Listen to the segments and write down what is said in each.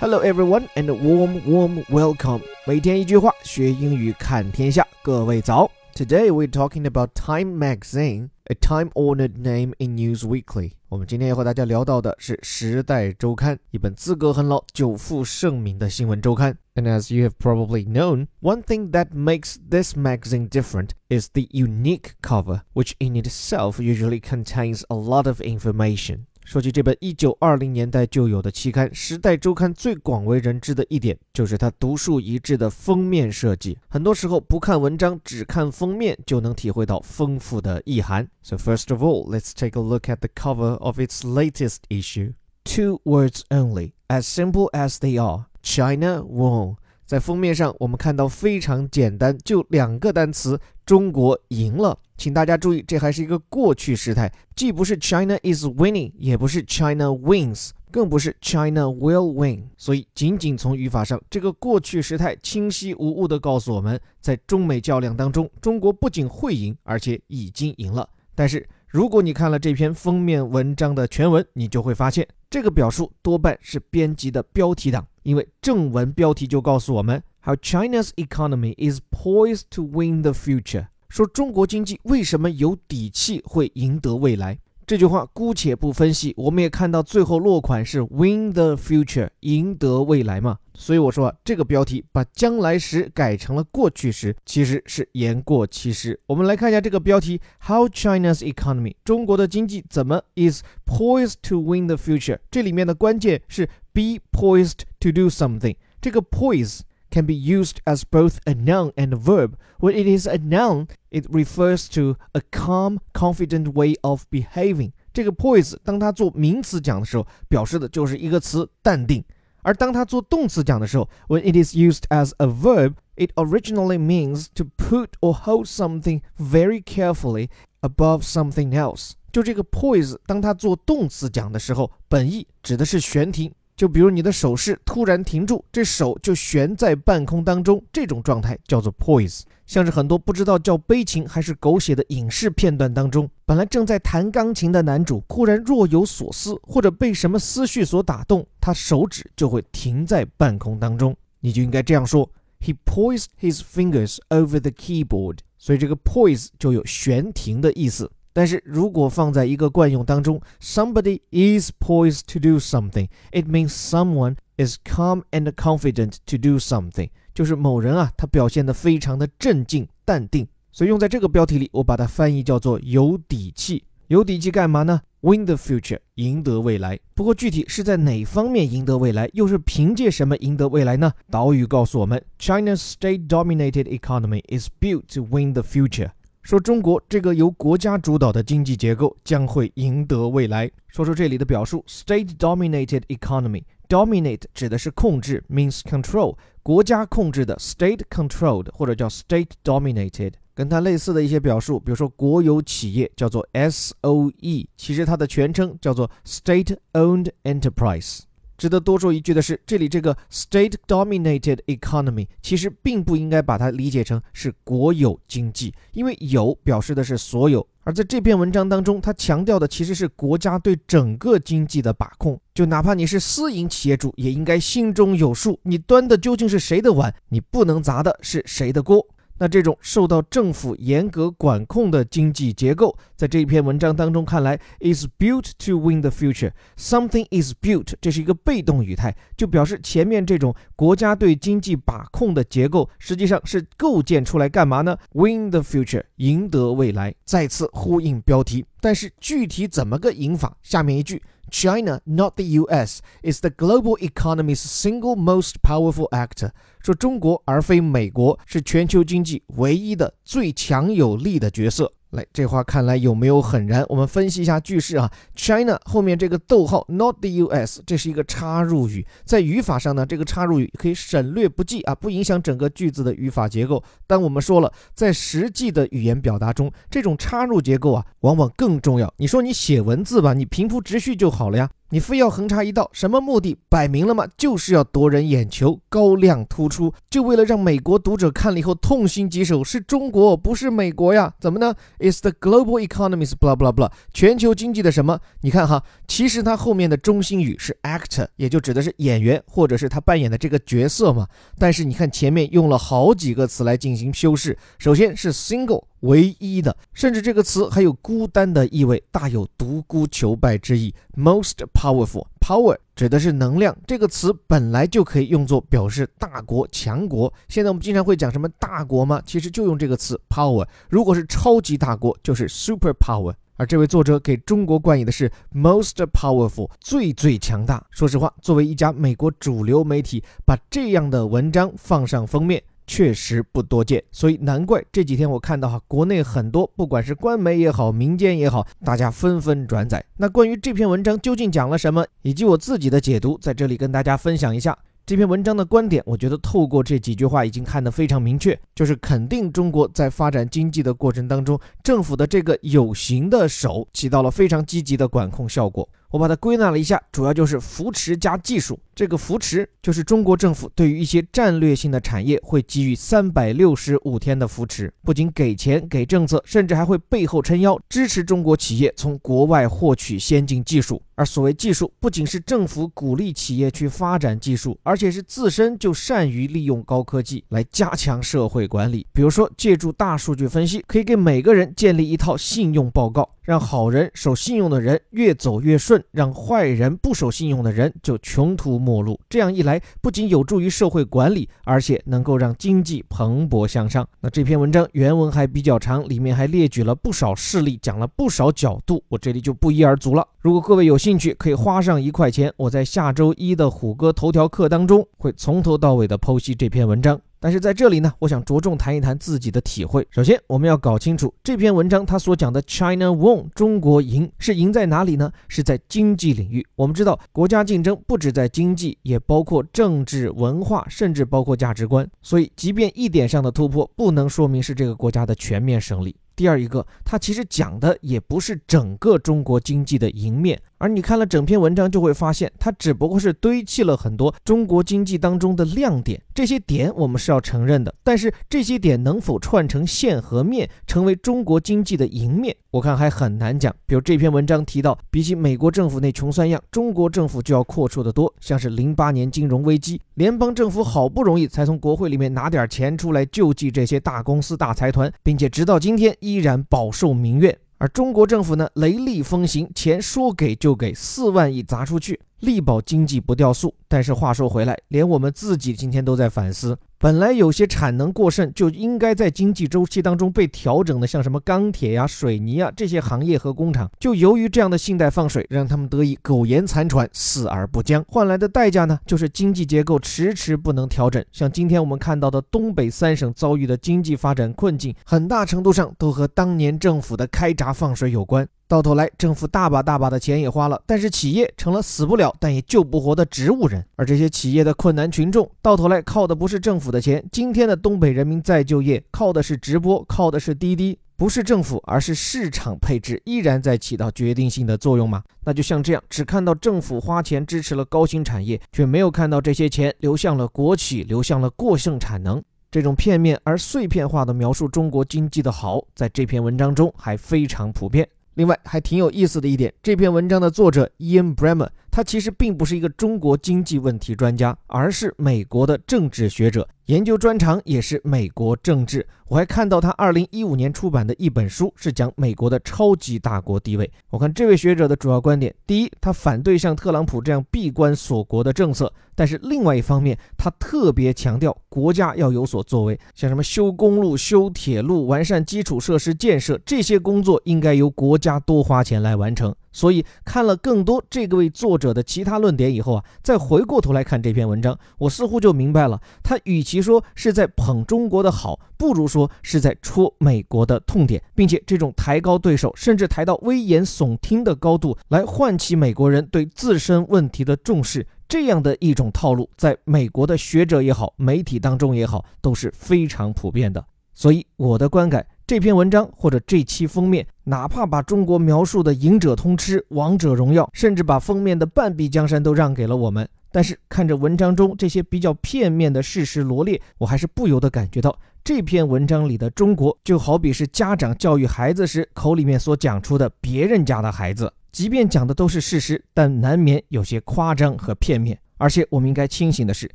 Hello everyone and a warm, warm welcome. 每天一句话，学英语看天下。各位早。Today we're talking about Time Magazine, a time-honored name in News Weekly. 我们今天要和大家聊到的是《时代周刊》，一本资格很老、久负盛名的新闻周刊。And as you have probably known, one thing that makes this magazine different is the unique cover, which in itself usually contains a lot of information. 说起这本一九二零年代就有的期刊《时代周刊》，最广为人知的一点就是它独树一帜的封面设计。很多时候不看文章，只看封面就能体会到丰富的意涵。So first of all, let's take a look at the cover of its latest issue. Two words only, as simple as they are. China won. 在封面上，我们看到非常简单，就两个单词：中国赢了。请大家注意，这还是一个过去时态，既不是 China is winning，也不是 China wins，更不是 China will win。所以，仅仅从语法上，这个过去时态清晰无误地告诉我们，在中美较量当中，中国不仅会赢，而且已经赢了。但是，如果你看了这篇封面文章的全文，你就会发现，这个表述多半是编辑的标题党。因为正文标题就告诉我们，How China's economy is poised to win the future，说中国经济为什么有底气会赢得未来。这句话姑且不分析，我们也看到最后落款是 win the future，赢得未来嘛。所以我说啊，这个标题把将来时改成了过去时，其实是言过其实。我们来看一下这个标题，How China's economy，中国的经济怎么 is poised to win the future？这里面的关键是 be poised to do something。这个 poise can be used as both a noun and a verb. When it is a noun, it refers to a calm, confident way of behaving. 这个 poise 当它做名词讲的时候，表示的就是一个词淡定；而当它做动词讲的时候，when it is used as a verb, it originally means to put or hold something very carefully above something else. 就这个 poise，当它做动词讲的时候，本意指的是悬停。 就比如你的手势突然停住，这手就悬在半空当中，这种状态叫做 poise。像是很多不知道叫悲情还是狗血的影视片段当中，本来正在弹钢琴的男主，忽然若有所思，或者被什么思绪所打动，他手指就会停在半空当中，你就应该这样说：He poised his fingers over the keyboard。所以这个 poise 就有悬停的意思。但是如果放在一个惯用当中，somebody is poised to do something，it means someone is calm and confident to do something，就是某人啊，他表现得非常的镇静淡定。所以用在这个标题里，我把它翻译叫做有底气。有底气干嘛呢？Win the future，赢得未来。不过具体是在哪方面赢得未来，又是凭借什么赢得未来呢？岛屿告诉我们，China's state-dominated economy is built to win the future。说中国这个由国家主导的经济结构将会赢得未来。说说这里的表述：state-dominated economy，dominate 指的是控制，means control，国家控制的；state-controlled 或者叫 state-dominated，跟它类似的一些表述，比如说国有企业叫做 SOE，其实它的全称叫做 state-owned enterprise。值得多说一句的是，这里这个 state-dominated economy 其实并不应该把它理解成是国有经济，因为有表示的是所有，而在这篇文章当中，它强调的其实是国家对整个经济的把控。就哪怕你是私营企业主，也应该心中有数，你端的究竟是谁的碗，你不能砸的是谁的锅。那这种受到政府严格管控的经济结构，在这一篇文章当中看来，is built to win the future。Something is built，这是一个被动语态，就表示前面这种国家对经济把控的结构，实际上是构建出来干嘛呢？Win the future，赢得未来。再次呼应标题，但是具体怎么个赢法？下面一句。China, not the U.S., is the global economy's single most powerful actor。说中国而非美国是全球经济唯一的最强有力的角色。 来，这话看来有没有很燃？我们分析一下句式啊。China 后面这个逗号，not the U.S.，这是一个插入语，在语法上呢，这个插入语可以省略不计啊，不影响整个句子的语法结构。但我们说了，在实际的语言表达中，这种插入结构啊，往往更重要。你说你写文字吧，你平铺直叙就好了呀。你非要横插一道，什么目的？摆明了嘛，就是要夺人眼球，高亮突出，就为了让美国读者看了以后痛心疾首。是中国，不是美国呀？怎么呢？Is the global economies blah blah blah？全球经济的什么？你看哈，其实它后面的中心语是 actor，也就指的是演员或者是他扮演的这个角色嘛。但是你看前面用了好几个词来进行修饰，首先是 single。唯一的，甚至这个词还有孤单的意味，大有独孤求败之意。Most powerful，power 指的是能量，这个词本来就可以用作表示大国、强国。现在我们经常会讲什么大国吗？其实就用这个词 power。如果是超级大国，就是 super power。而这位作者给中国冠以的是 most powerful，最最强大。说实话，作为一家美国主流媒体，把这样的文章放上封面。确实不多见，所以难怪这几天我看到哈，国内很多不管是官媒也好，民间也好，大家纷纷转载。那关于这篇文章究竟讲了什么，以及我自己的解读，在这里跟大家分享一下。这篇文章的观点，我觉得透过这几句话已经看得非常明确，就是肯定中国在发展经济的过程当中，政府的这个有形的手起到了非常积极的管控效果。我把它归纳了一下，主要就是扶持加技术。这个扶持就是中国政府对于一些战略性的产业会给予三百六十五天的扶持，不仅给钱给政策，甚至还会背后撑腰，支持中国企业从国外获取先进技术。而所谓技术，不仅是政府鼓励企业去发展技术，而且是自身就善于利用高科技来加强社会管理。比如说，借助大数据分析，可以给每个人建立一套信用报告。让好人守信用的人越走越顺，让坏人不守信用的人就穷途末路。这样一来，不仅有助于社会管理，而且能够让经济蓬勃向上。那这篇文章原文还比较长，里面还列举了不少事例，讲了不少角度，我这里就不一而足了。如果各位有兴趣，可以花上一块钱，我在下周一的虎哥头条课当中会从头到尾的剖析这篇文章。但是在这里呢，我想着重谈一谈自己的体会。首先，我们要搞清楚这篇文章它所讲的 China won 中国赢是赢在哪里呢？是在经济领域。我们知道，国家竞争不止在经济，也包括政治、文化，甚至包括价值观。所以，即便一点上的突破，不能说明是这个国家的全面胜利。第二一个，它其实讲的也不是整个中国经济的赢面。而你看了整篇文章，就会发现，它只不过是堆砌了很多中国经济当中的亮点。这些点我们是要承认的，但是这些点能否串成线和面，成为中国经济的赢面，我看还很难讲。比如这篇文章提到，比起美国政府那穷酸样，中国政府就要阔绰得多。像是零八年金融危机，联邦政府好不容易才从国会里面拿点钱出来救济这些大公司大财团，并且直到今天依然饱受民怨。而中国政府呢，雷厉风行，钱说给就给，四万亿砸出去，力保经济不掉速。但是话说回来，连我们自己今天都在反思。本来有些产能过剩就应该在经济周期当中被调整的，像什么钢铁呀、水泥啊这些行业和工厂，就由于这样的信贷放水，让他们得以苟延残喘、死而不僵，换来的代价呢，就是经济结构迟迟不能调整。像今天我们看到的东北三省遭遇的经济发展困境，很大程度上都和当年政府的开闸放水有关。到头来，政府大把大把的钱也花了，但是企业成了死不了但也救不活的植物人。而这些企业的困难群众，到头来靠的不是政府的钱。今天的东北人民再就业，靠的是直播，靠的是滴滴，不是政府，而是市场配置依然在起到决定性的作用吗？那就像这样，只看到政府花钱支持了高新产业，却没有看到这些钱流向了国企，流向了过剩产能。这种片面而碎片化的描述中国经济的好，在这篇文章中还非常普遍。另外还挺有意思的一点，这篇文章的作者 Ian Bremer，他其实并不是一个中国经济问题专家，而是美国的政治学者。研究专长也是美国政治，我还看到他二零一五年出版的一本书是讲美国的超级大国地位。我看这位学者的主要观点，第一，他反对像特朗普这样闭关锁国的政策，但是另外一方面，他特别强调国家要有所作为，像什么修公路、修铁路、完善基础设施建设这些工作，应该由国家多花钱来完成。所以看了更多这个位作者的其他论点以后啊，再回过头来看这篇文章，我似乎就明白了，他与其说是在捧中国的好，不如说是在戳美国的痛点，并且这种抬高对手，甚至抬到危言耸听的高度，来唤起美国人对自身问题的重视，这样的一种套路，在美国的学者也好，媒体当中也好，都是非常普遍的。所以我的观感。这篇文章或者这期封面，哪怕把中国描述的赢者通吃、王者荣耀，甚至把封面的半壁江山都让给了我们，但是看着文章中这些比较片面的事实罗列，我还是不由得感觉到，这篇文章里的中国就好比是家长教育孩子时口里面所讲出的别人家的孩子，即便讲的都是事实，但难免有些夸张和片面。而且我们应该清醒的是，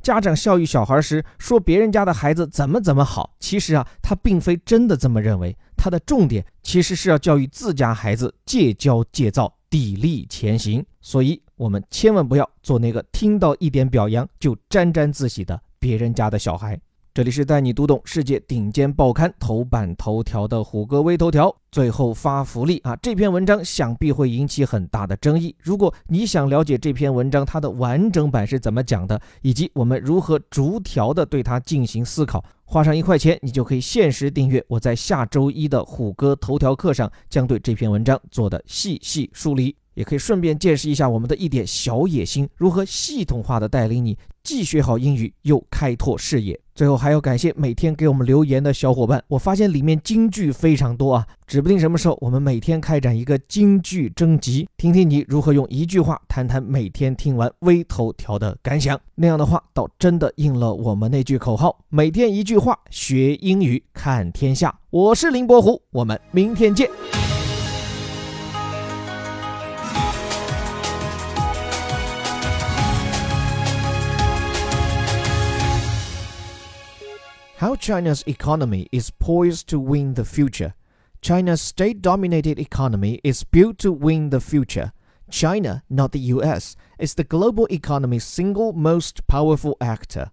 家长教育小孩时说别人家的孩子怎么怎么好，其实啊，他并非真的这么认为。他的重点其实是要教育自家孩子戒骄戒躁、砥砺前行。所以，我们千万不要做那个听到一点表扬就沾沾自喜的别人家的小孩。这里是带你读懂世界顶尖报刊头版头条的虎哥微头条。最后发福利啊！这篇文章想必会引起很大的争议。如果你想了解这篇文章它的完整版是怎么讲的，以及我们如何逐条的对它进行思考，花上一块钱，你就可以限时订阅我在下周一的虎哥头条课上将对这篇文章做的细细梳理。也可以顺便见识一下我们的一点小野心，如何系统化的带领你既学好英语又开拓视野。最后还要感谢每天给我们留言的小伙伴，我发现里面金句非常多啊，指不定什么时候我们每天开展一个金句征集，听听你如何用一句话谈谈每天听完微头条的感想。那样的话，倒真的应了我们那句口号：每天一句话，学英语看天下。我是林伯虎，我们明天见。How China's economy is poised to win the future. China's state dominated economy is built to win the future. China, not the US, is the global economy's single most powerful actor.